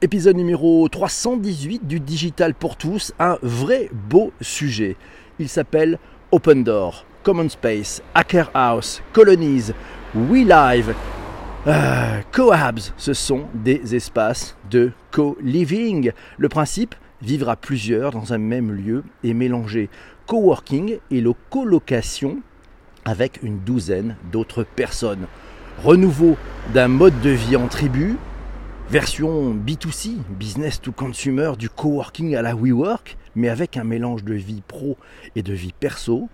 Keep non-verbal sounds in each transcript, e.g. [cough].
Épisode numéro 318 du Digital pour tous, un vrai beau sujet. Il s'appelle Open Door, Common Space, Hacker House, Colonies, WeLive, euh, Cohabs. Ce sont des espaces de co-living. Le principe, vivre à plusieurs dans un même lieu et mélanger coworking et le colocation avec une douzaine d'autres personnes. Renouveau d'un mode de vie en tribu, version B2C, business to consumer du coworking à la WeWork, mais avec un mélange de vie pro et de vie perso.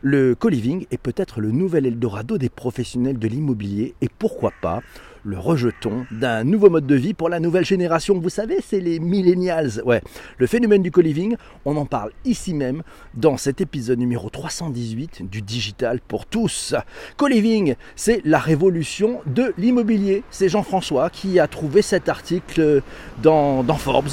Le co-living est peut-être le nouvel Eldorado des professionnels de l'immobilier et pourquoi pas le rejeton d'un nouveau mode de vie pour la nouvelle génération. Vous savez, c'est les millennials. Ouais, le phénomène du co-living, on en parle ici même dans cet épisode numéro 318 du digital pour tous. Co-living, c'est la révolution de l'immobilier. C'est Jean-François qui a trouvé cet article dans, dans Forbes.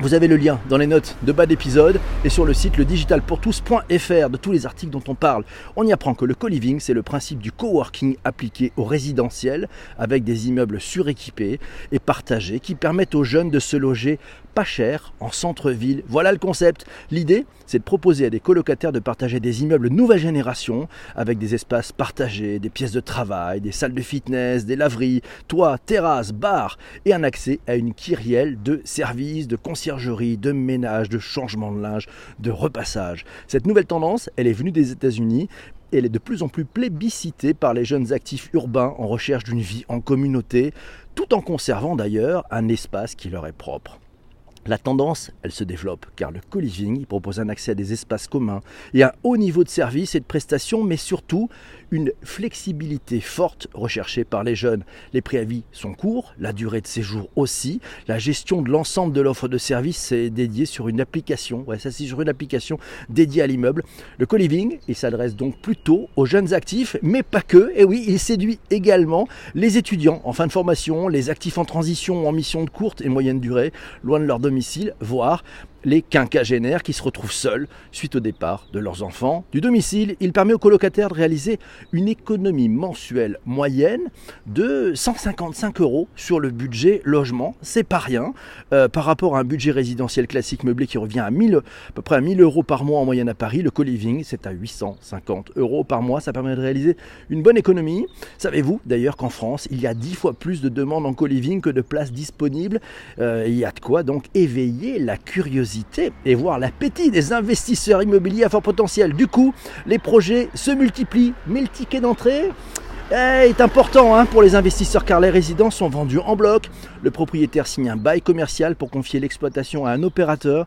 Vous avez le lien dans les notes de bas d'épisode et sur le site le digitalpourtous.fr de tous les articles dont on parle. On y apprend que le co-living, c'est le principe du coworking appliqué au résidentiel avec des immeubles suréquipés et partagés qui permettent aux jeunes de se loger pas cher en centre-ville. Voilà le concept. L'idée, c'est de proposer à des colocataires de partager des immeubles nouvelle génération avec des espaces partagés, des pièces de travail, des salles de fitness, des laveries, toits, terrasses, bars et un accès à une kyrielle de services, de conciergerie, de ménage, de changement de linge, de repassage. Cette nouvelle tendance, elle est venue des États-Unis, elle est de plus en plus plébiscitée par les jeunes actifs urbains en recherche d'une vie en communauté, tout en conservant d'ailleurs un espace qui leur est propre. La tendance, elle se développe car le co-living propose un accès à des espaces communs et un haut niveau de service et de prestations, mais surtout une flexibilité forte recherchée par les jeunes. Les préavis sont courts, la durée de séjour aussi, la gestion de l'ensemble de l'offre de service est dédiée sur une application, ouais, ça c'est sur une application dédiée à l'immeuble. Le co-living, il s'adresse donc plutôt aux jeunes actifs, mais pas que, et oui, il séduit également les étudiants en fin de formation, les actifs en transition ou en mission de courte et moyenne durée, loin de leur domicile voire les quinquagénaires qui se retrouvent seuls suite au départ de leurs enfants du domicile. Il permet aux colocataires de réaliser une économie mensuelle moyenne de 155 euros sur le budget logement. C'est pas rien euh, par rapport à un budget résidentiel classique meublé qui revient à, 1000, à peu près à 1000 euros par mois en moyenne à Paris. Le co-living, c'est à 850 euros par mois. Ça permet de réaliser une bonne économie. Savez-vous d'ailleurs qu'en France, il y a 10 fois plus de demandes en co-living que de places disponibles? Euh, il y a de quoi donc éveiller la curiosité et voir l'appétit des investisseurs immobiliers à fort potentiel. Du coup, les projets se multiplient, mais le ticket d'entrée est important hein, pour les investisseurs car les résidences sont vendues en bloc. Le propriétaire signe un bail commercial pour confier l'exploitation à un opérateur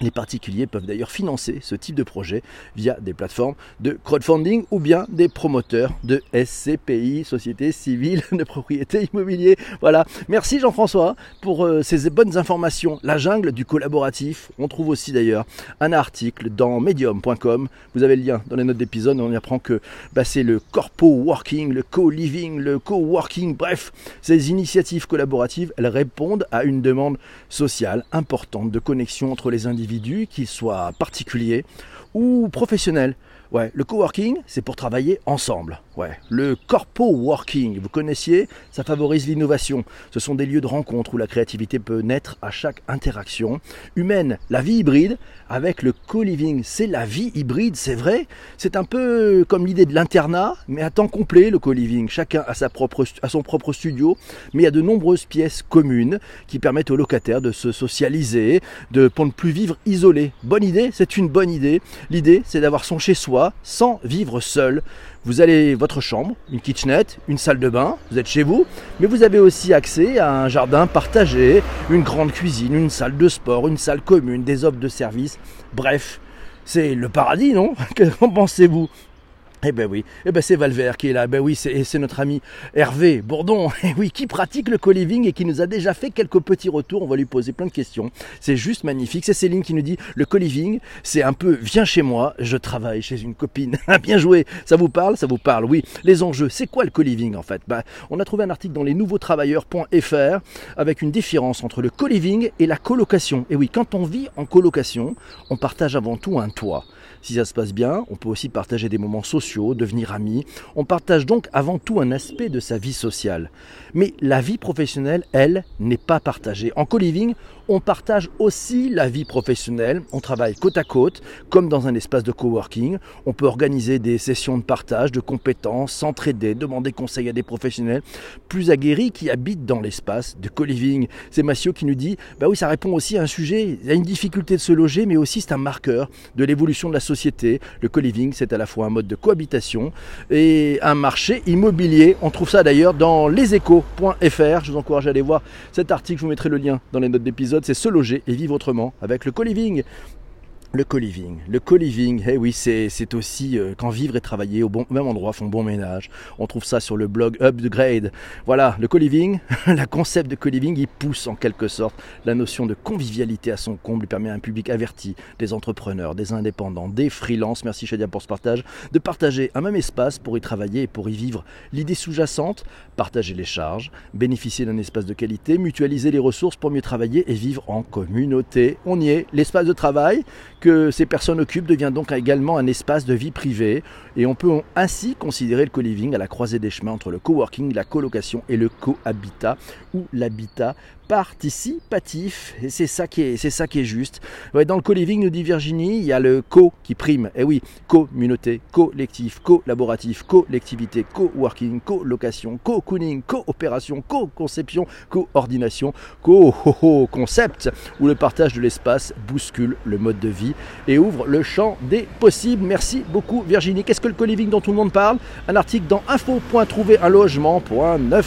les particuliers peuvent d'ailleurs financer ce type de projet via des plateformes de crowdfunding ou bien des promoteurs de SCPI, Société Civile de Propriété Immobilier. Voilà. Merci Jean-François pour euh, ces bonnes informations. La jungle du collaboratif. On trouve aussi d'ailleurs un article dans medium.com. Vous avez le lien dans les notes d'épisode. On y apprend que bah, c'est le corpo working, le co-living, le co-working. Bref, ces initiatives collaboratives, elles répondent à une demande sociale importante de connexion entre les individus qu'ils soient particuliers ou professionnels. Ouais, le coworking, c'est pour travailler ensemble. Le corpo working, vous connaissiez, ça favorise l'innovation. Ce sont des lieux de rencontre où la créativité peut naître à chaque interaction humaine. La vie hybride avec le co-living, c'est la vie hybride, c'est vrai. C'est un peu comme l'idée de l'internat, mais à temps complet le co-living. Chacun a a son propre studio, mais il y a de nombreuses pièces communes qui permettent aux locataires de se socialiser, de pour ne plus vivre isolé. Bonne idée, c'est une bonne idée. L'idée, c'est d'avoir son chez soi sans vivre seul. Vous avez votre chambre, une kitchenette, une salle de bain, vous êtes chez vous, mais vous avez aussi accès à un jardin partagé, une grande cuisine, une salle de sport, une salle commune, des offres de services. Bref, c'est le paradis, non? [laughs] Qu'en pensez-vous? Eh ben oui, eh ben c'est Valver qui est là. Ben oui, c'est notre ami Hervé Bourdon. [laughs] Eh oui, qui pratique le co-living et qui nous a déjà fait quelques petits retours. On va lui poser plein de questions. C'est juste magnifique. C'est Céline qui nous dit le co-living, c'est un peu viens chez moi, je travaille chez une copine. [laughs] Bien joué. Ça vous parle? Ça vous parle Oui. Les enjeux, c'est quoi le co-living en fait? Ben, on a trouvé un article dans les nouveaux travailleurs.fr avec une différence entre le co-living et la colocation. Et oui, quand on vit en colocation, on partage avant tout un toit. Si ça se passe bien, on peut aussi partager des moments sociaux devenir amis. On partage donc avant tout un aspect de sa vie sociale. Mais la vie professionnelle, elle, n'est pas partagée. En co-living, on partage aussi la vie professionnelle. On travaille côte à côte, comme dans un espace de coworking. On peut organiser des sessions de partage de compétences, s'entraider, demander conseil à des professionnels plus aguerris qui habitent dans l'espace de co-living. C'est Massio qui nous dit bah oui, ça répond aussi à un sujet. A une difficulté de se loger, mais aussi c'est un marqueur de l'évolution de la société. Le co-living, c'est à la fois un mode de cohabitation et un marché immobilier. On trouve ça d'ailleurs dans leséchos.fr. Je vous encourage à aller voir cet article. Je vous mettrai le lien dans les notes d'épisode c'est se loger et vivre autrement avec le co-living. Le co-living. Le co-living, eh oui, c'est aussi euh, quand vivre et travailler au, bon, même endroit font bon ménage. On trouve ça sur le blog Upgrade. Voilà, le co-living, [laughs] le concept de co-living, il pousse en quelque sorte la notion de convivialité à son comble, il permet à un public averti, des entrepreneurs, des indépendants, des freelances, merci Shadia pour ce partage, de partager un même espace pour y travailler et pour y vivre. L'idée sous-jacente, partager les charges, bénéficier d'un espace de qualité, mutualiser les ressources pour mieux travailler et vivre en communauté. On y est, l'espace de travail que ces personnes occupent devient donc également un espace de vie privée. Et on peut ainsi considérer le co-living à la croisée des chemins entre le coworking, la colocation et le cohabitat ou l'habitat participatif. Et c'est ça qui est, c'est ça qui est juste. dans le co-living, nous dit Virginie, il y a le co qui prime. Et eh oui, communauté, collectif, collaboratif, collectivité, co-working, co-location, co-cooning, coopération, co-conception, coordination, co-concept, où le partage de l'espace bouscule le mode de vie et ouvre le champ des possibles. Merci beaucoup Virginie. Qu'est-ce que le co-living dont tout le monde parle? Un article dans info.trouver un logement.9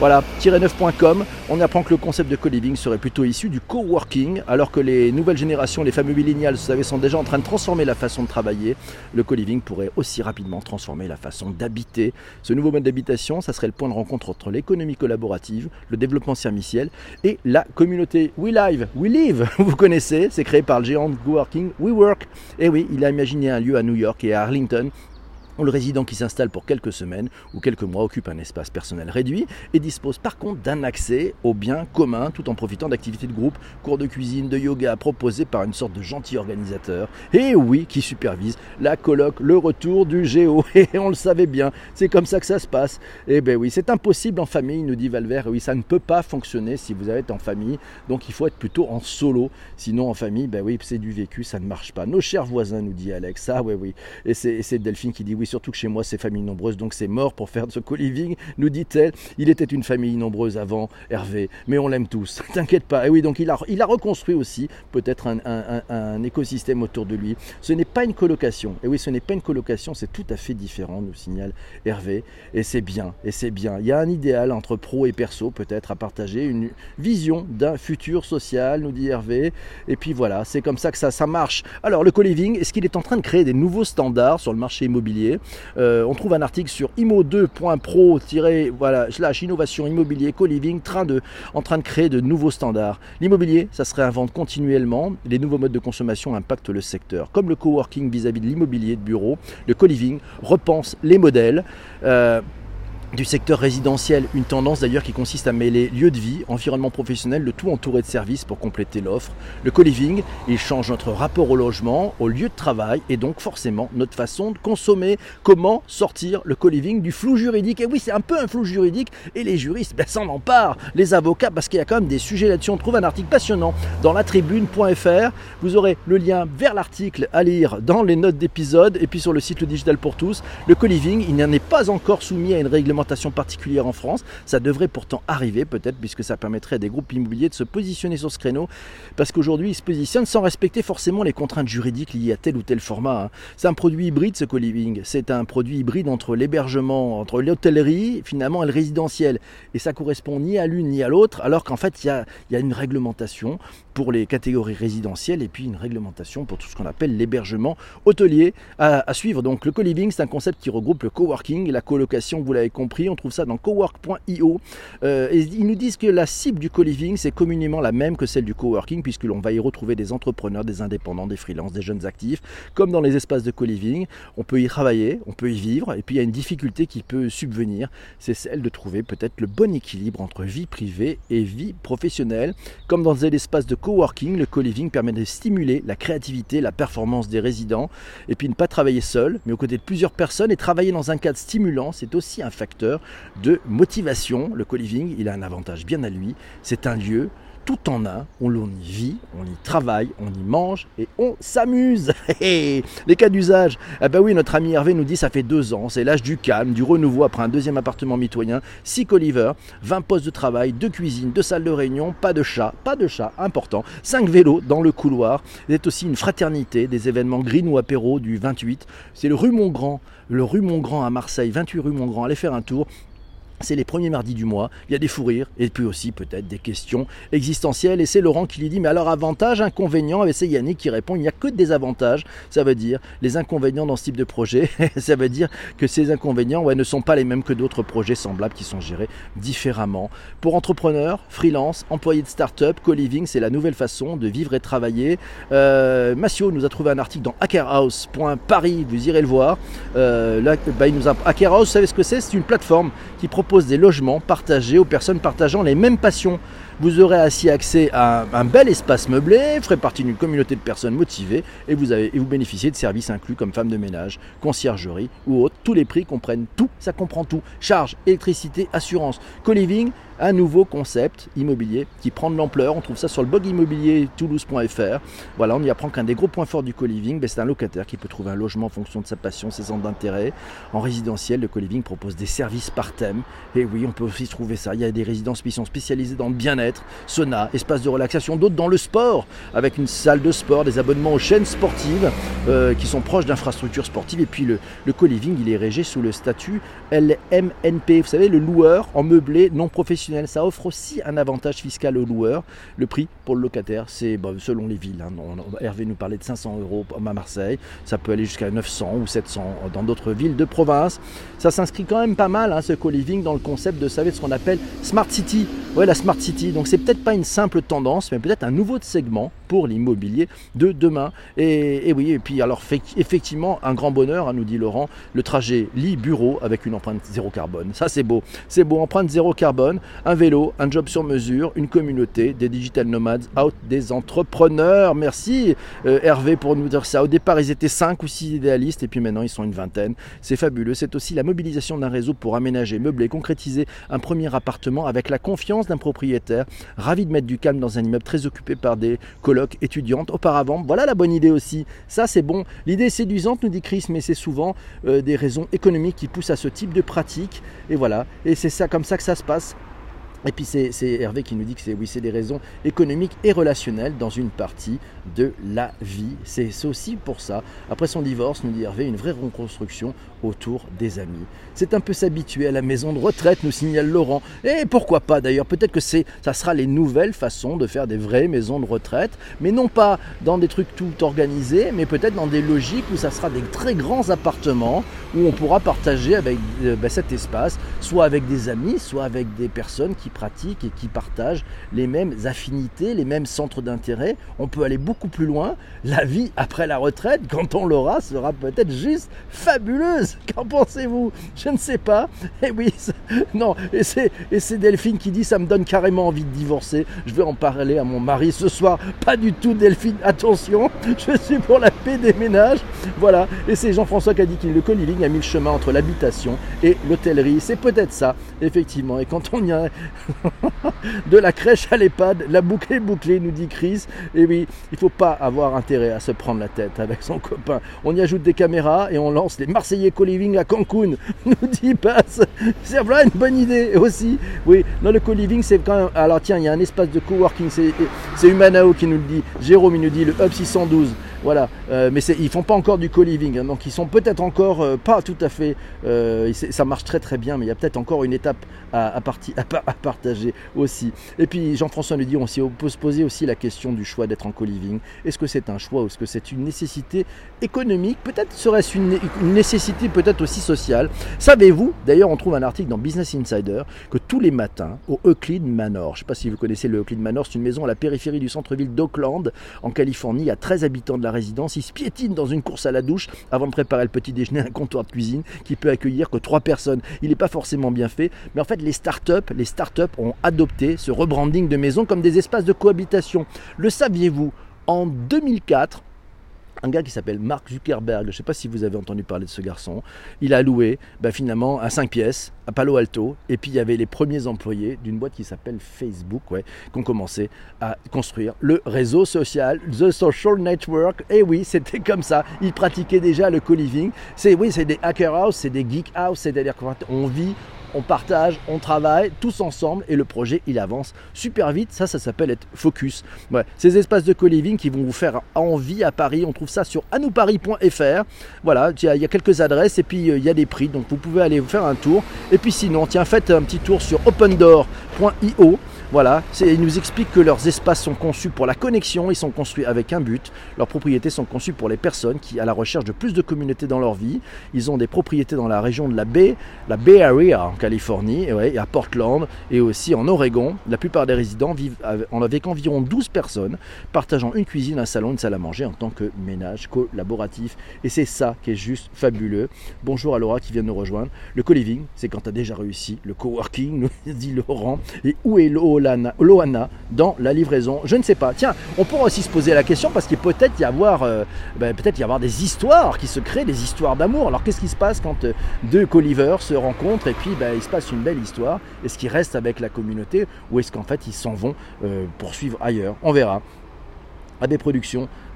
voilà, 9.com, on apprend que le concept de co-living serait plutôt issu du coworking, alors que les nouvelles générations, les fameux millennials, vous sont déjà en train de transformer la façon de travailler. Le co-living pourrait aussi rapidement transformer la façon d'habiter. Ce nouveau mode d'habitation, ça serait le point de rencontre entre l'économie collaborative, le développement serviciel et la communauté. We Live, We Live, [laughs] vous connaissez, c'est créé par le géant de coworking WeWork. Et oui, il a imaginé un lieu à New York et à Arlington le résident qui s'installe pour quelques semaines ou quelques mois occupe un espace personnel réduit et dispose par contre d'un accès aux biens communs tout en profitant d'activités de groupe, cours de cuisine, de yoga proposés par une sorte de gentil organisateur. Et oui, qui supervise la colloque, le retour du géo. [laughs] Et on le savait bien, c'est comme ça que ça se passe. Et eh ben oui, c'est impossible en famille, nous dit Valvert. Oui, ça ne peut pas fonctionner si vous êtes en famille. Donc il faut être plutôt en solo. Sinon en famille, ben oui, c'est du vécu, ça ne marche pas. Nos chers voisins, nous dit Alex. Ah oui, oui. Et c'est Delphine qui dit oui surtout que chez moi c'est famille nombreuse, donc c'est mort pour faire ce co-living, nous dit-elle. Il était une famille nombreuse avant, Hervé, mais on l'aime tous, [laughs] t'inquiète pas. Et oui, donc il a, il a reconstruit aussi peut-être un, écosystème autour de lui. Ce n'est pas une colocation, et oui, ce n'est pas une colocation, c'est tout à fait différent, nous signale Hervé, et c'est bien, et c'est bien. Il y a un idéal entre pro et perso peut-être à partager, une vision d'un futur social, nous dit Hervé, et puis voilà, c'est comme ça que ça, ça marche. Alors le co-living, est-ce qu'il est en train de créer des nouveaux standards sur le marché immobilier? Euh, on trouve un article sur imo2.pro voilà, slash innovation immobilier co-living en train de créer de nouveaux standards. L'immobilier, ça se réinvente continuellement. Les nouveaux modes de consommation impactent le secteur. Comme le coworking vis-à-vis de l'immobilier de bureau, le co-living repense les modèles. Euh, du secteur résidentiel, une tendance d'ailleurs qui consiste à mêler lieu de vie, environnement professionnel, le tout entouré de services pour compléter l'offre. Le co-living, il change notre rapport au logement, au lieu de travail et donc forcément notre façon de consommer. Comment sortir le co-living du flou juridique? Et oui, c'est un peu un flou juridique et les juristes ben, s'en emparent, les avocats, parce qu'il y a quand même des sujets là-dessus. On trouve un article passionnant dans latribune.fr. Vous aurez le lien vers l'article à lire dans les notes d'épisode et puis sur le site Le Digital pour tous. Le co-living, il n'en est pas encore soumis à une particulière en France. Ça devrait pourtant arriver peut-être puisque ça permettrait à des groupes immobiliers de se positionner sur ce créneau parce qu'aujourd'hui ils se positionnent sans respecter forcément les contraintes juridiques liées à tel ou tel format. Hein. C'est un produit hybride ce co-living. C'est un produit hybride entre l'hébergement, entre l'hôtellerie finalement et le résidentiel. Et ça correspond ni à l'une ni à l'autre alors qu'en fait il y a, une réglementation pour les catégories résidentielles et puis une réglementation pour tout ce qu'on appelle l'hébergement hôtelier à, à, suivre. Donc le co-living c'est un concept qui regroupe le coworking la colocation, vous l'avez compris On trouve ça dans cowork.io. Euh, et ils nous disent que la cible du co-living, c'est communément la même que celle du coworking, puisque l'on va y retrouver des entrepreneurs, des indépendants, des freelances, des jeunes actifs. Comme dans les espaces de co-living, on peut y travailler, on peut y vivre, et puis il y a une difficulté qui peut subvenir, c'est celle de trouver peut-être le bon équilibre entre vie privée et vie professionnelle. Comme dans les espaces de coworking, le co-living permet de stimuler la créativité, la performance des résidents, et puis ne pas travailler seul, mais aux côtés de plusieurs personnes, et travailler dans un cadre stimulant, c'est aussi un facteur de motivation. Le co-living, il a un avantage bien à lui, c'est un lieu tout en un, on y vit, on y travaille, on y mange et on s'amuse. [laughs] Les cas d'usage, ah ben oui, notre ami Hervé nous dit ça fait deux ans, c'est l'âge du calme, du renouveau après un deuxième appartement mitoyen, 6 colivers, 20 postes de travail, deux cuisines, deux salles de réunion, pas de chat, pas de chat, important, 5 vélos dans le couloir. C'est aussi une fraternité, des événements green ou apéro du 28. C'est le rue Montgrand, le rue Montgrand à Marseille, 28 rue Montgrand, allez faire un tour. C'est les premiers mardis du mois, il y a des fous rires et puis aussi peut-être des questions existentielles. Et c'est Laurent qui lui dit Mais alors, avantage, inconvénient Et c'est Yannick qui répond Il n'y a que des avantages. Ça veut dire les inconvénients dans ce type de projet. [laughs] ça veut dire que ces inconvénients ne sont pas les mêmes que d'autres projets semblables qui sont gérés différemment. Pour entrepreneurs, freelance, employés de start-up, co-living, c'est la nouvelle façon de vivre et travailler. Euh, Massio nous a trouvé un article dans hackerhouse.paris, vous irez le voir. Euh, là, bah, il nous a... Hackerhouse, vous savez ce que c'est? C'est une plateforme qui propose des logements partagés aux personnes partageant les mêmes passions. Vous aurez ainsi accès à un bel espace meublé, ferez partie d'une communauté de personnes motivées et vous, avez, et vous bénéficiez de services inclus comme femme de ménage, conciergerie ou autre. Tous les prix comprennent tout, ça comprend tout. Charges, électricité, assurance. Co-living, un nouveau concept immobilier qui prend de l'ampleur. On trouve ça sur le blog immobilier toulouse.fr. Voilà, on y apprend qu'un des gros points forts du co-living, ben, c'est un locataire qui peut trouver un logement en fonction de sa passion, ses centres d'intérêt. En résidentiel, le co-living propose des services par thème. Et oui, on peut aussi trouver ça. Il y a des résidences qui sont spécialisées dans le bien-être, sauna, espace de relaxation, d'autres dans le sport, avec une salle de sport, des abonnements aux chaînes sportives euh, qui sont proches d'infrastructures sportives. Et puis le, co-living, il est régé sous le statut LMNP. Vous savez, le loueur en meublé non professionnel ça offre aussi un avantage fiscal aux loueurs. Le prix pour le locataire, c'est selon les villes. Hein. Hervé nous parlait de 500 euros à Marseille. Ça peut aller jusqu'à 900 ou 700 dans d'autres villes de province. Ça s'inscrit quand même pas mal, hein, ce co-living, dans le concept de, savez, ce qu'on appelle Smart City. Ouais, la Smart City. Donc c'est peut-être pas une simple tendance, mais peut-être un nouveau segment pour l'immobilier de demain. Et, oui, et puis alors effectivement, un grand bonheur, hein, nous dit Laurent, le trajet lit-bureau avec une empreinte zéro carbone. Ça c'est beau. C'est beau, empreinte zéro carbone un vélo, un job sur mesure, une communauté, des digital nomades, out des entrepreneurs. Merci euh, Hervé pour nous dire ça. Au départ, ils étaient 5 ou 6 idéalistes et puis maintenant, ils sont une vingtaine. C'est fabuleux. C'est aussi la mobilisation d'un réseau pour aménager, meubler, concrétiser un premier appartement avec la confiance d'un propriétaire, ravi de mettre du calme dans un immeuble très occupé par des colocs étudiantes auparavant. Voilà la bonne idée aussi. Ça, c'est bon. L'idée est séduisante, nous dit Chris, mais c'est souvent euh, des raisons économiques qui poussent à ce type de pratique. Et voilà. Et c'est ça comme ça que ça se passe. Et puis c'est Hervé qui nous dit que c'est oui, c'est des raisons économiques et relationnelles dans une partie de la vie. C'est aussi pour ça, après son divorce, nous dit Hervé, une vraie reconstruction autour des amis. C'est un peu s'habituer à la maison de retraite, nous signale Laurent. Et pourquoi pas d'ailleurs Peut-être que ça sera les nouvelles façons de faire des vraies maisons de retraite, mais non pas dans des trucs tout organisés, mais peut-être dans des logiques où ça sera des très grands appartements où on pourra partager avec euh, ben, cet espace, soit avec des amis, soit avec des personnes qui pratiquent et qui partagent les mêmes affinités, les mêmes centres d'intérêt. On peut aller beaucoup plus loin. La vie après la retraite, quand on l'aura, sera peut-être juste fabuleuse. Qu'en pensez-vous? Je ne sais pas. Et eh oui, non. Et c'est, et c'est Delphine qui dit ça me donne carrément envie de divorcer. Je vais en parler à mon mari ce soir. Pas du tout, Delphine. Attention, je suis pour la paix des ménages. Voilà. Et c'est Jean-François qui a dit qu'il le co-living a mis le chemin entre l'habitation et l'hôtellerie. C'est peut-être ça, effectivement. Et quand on y a [laughs] de la crèche à l'EHPAD, la boucle est bouclée, nous dit Chris. Et oui, il ne faut pas avoir intérêt à se prendre la tête avec son copain. On y ajoute des caméras et on lance les Marseillais co-living à Cancun, [laughs] nous dit Passe. C'est vraiment une bonne idée aussi. Oui, dans le co-living, c'est quand même. Alors tiens, il y a un espace de coworking, c'est Humanao qui nous le dit. Jérôme, il nous dit le Hub 612. Voilà, euh, mais ils font pas encore du co-living, hein, donc ils sont peut-être encore euh, pas tout à fait. Euh, ça marche très très bien, mais il y a peut-être encore une étape à, à, à, partager aussi. Et puis Jean-François nous dit on, peut se poser aussi la question du choix d'être en co-living. Est-ce que c'est un choix ou est-ce que c'est une nécessité économique? Peut-être serait-ce une, nécessité peut-être aussi sociale. Savez-vous D'ailleurs, on trouve un article dans Business Insider que tous les matins au Euclid Manor, je ne sais pas si vous connaissez le Euclid Manor, c'est une maison à la périphérie du centre-ville d'Oakland en Californie. A 13 habitants de la résidence. Ils se piétinent dans une course à la douche avant de préparer le petit déjeuner, un comptoir de cuisine qui peut accueillir que 3 personnes. Il n'est pas forcément bien fait, mais en fait les startups, les startups ont adopté ce rebranding de maison comme des espaces de cohabitation. Le saviez-vous En 2004, un gars qui s'appelle Mark Zuckerberg, je ne sais pas si vous avez entendu parler de ce garçon, il a loué ben, finalement à 5 pièces à Palo Alto, et puis il y avait les premiers employés d'une boîte qui s'appelle Facebook, ouais, qui ont commencé à construire le réseau social, The Social Network, et oui, c'était comme ça, ils pratiquaient déjà le co-living, c'est oui, c'est des hacker house, c'est des geek house, c'est-à-dire qu'on vit, on partage, on travaille tous ensemble et le projet il avance super vite. Ça, ça s'appelle être focus. Ces espaces de co-living qui vont vous faire envie à Paris, on trouve ça sur anoupari.fr. Voilà, il y, a quelques adresses et puis euh, il y a des prix, donc vous pouvez aller vous faire un tour. Et puis sinon, tiens, faites un petit tour sur opendoor.io. Voilà, ils nous expliquent que leurs espaces sont conçus pour la connexion, ils sont construits avec un but. Leurs propriétés sont conçues pour les personnes qui, à la recherche de plus de communautés dans leur vie, ils ont des propriétés dans la région de la baie, la Bay Area en Californie, et, à Portland, et aussi en Oregon. La plupart des résidents vivent avec environ 12 personnes, partageant une cuisine, un salon, une salle à manger en tant que ménage collaboratif. Et c'est ça qui est juste fabuleux. Bonjour à Laura qui vient de nous rejoindre. Le co-living, c'est quand tu as déjà réussi. Le coworking, [laughs] nous dit Laurent. Et où est l'eau Loana dans la livraison Je ne sais pas. Tiens, on pourra aussi se poser la question parce qu'il peut peut-être y avoir, euh, ben, peut-être y avoir des histoires qui se créent, des histoires d'amour. Alors qu'est-ce qui se passe quand euh, deux co-livers se rencontrent et puis ben, il se passe une belle histoire? Est-ce qu'ils restent avec la communauté ou est-ce qu'en fait ils s'en vont euh, poursuivre ailleurs? On verra. À des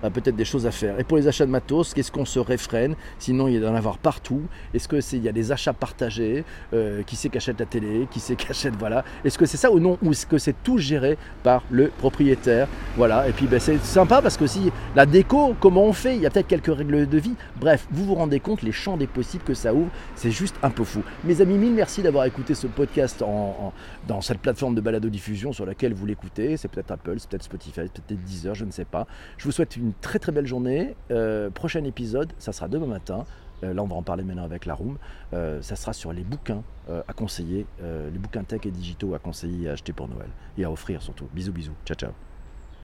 peut-être des choses à faire. Et pour les achats de matos, qu'est-ce qu'on se réfrène? Sinon, il y a d'en avoir partout. Est-ce que c'est y a des achats partagés? Euh, Qui c'est qui achète la télé? Qui c'est qui achète voilà Est-ce que c'est ça ou non? Ou est-ce que c'est tout géré par le propriétaire? Voilà. Et puis ben, c'est sympa parce que si la déco, comment on fait? Il y a peut-être quelques règles de vie. Bref, vous vous rendez compte les champs des possibles que ça ouvre. C'est juste un peu fou. Mes amis, mille merci d'avoir écouté ce podcast en, dans cette plateforme de balado diffusion sur laquelle vous l'écoutez. C'est peut-être Apple, c'est peut-être Spotify, peut-être Deezer, je ne sais pas. Je vous souhaite une très très belle journée. Euh, prochain épisode, ça sera demain matin. Euh, là, on va en parler maintenant avec la Room. Euh, ça sera sur les bouquins à conseiller, les bouquins tech et digitaux à conseiller à acheter pour Noël et à offrir surtout. Bisous, bisous. Ciao, ciao.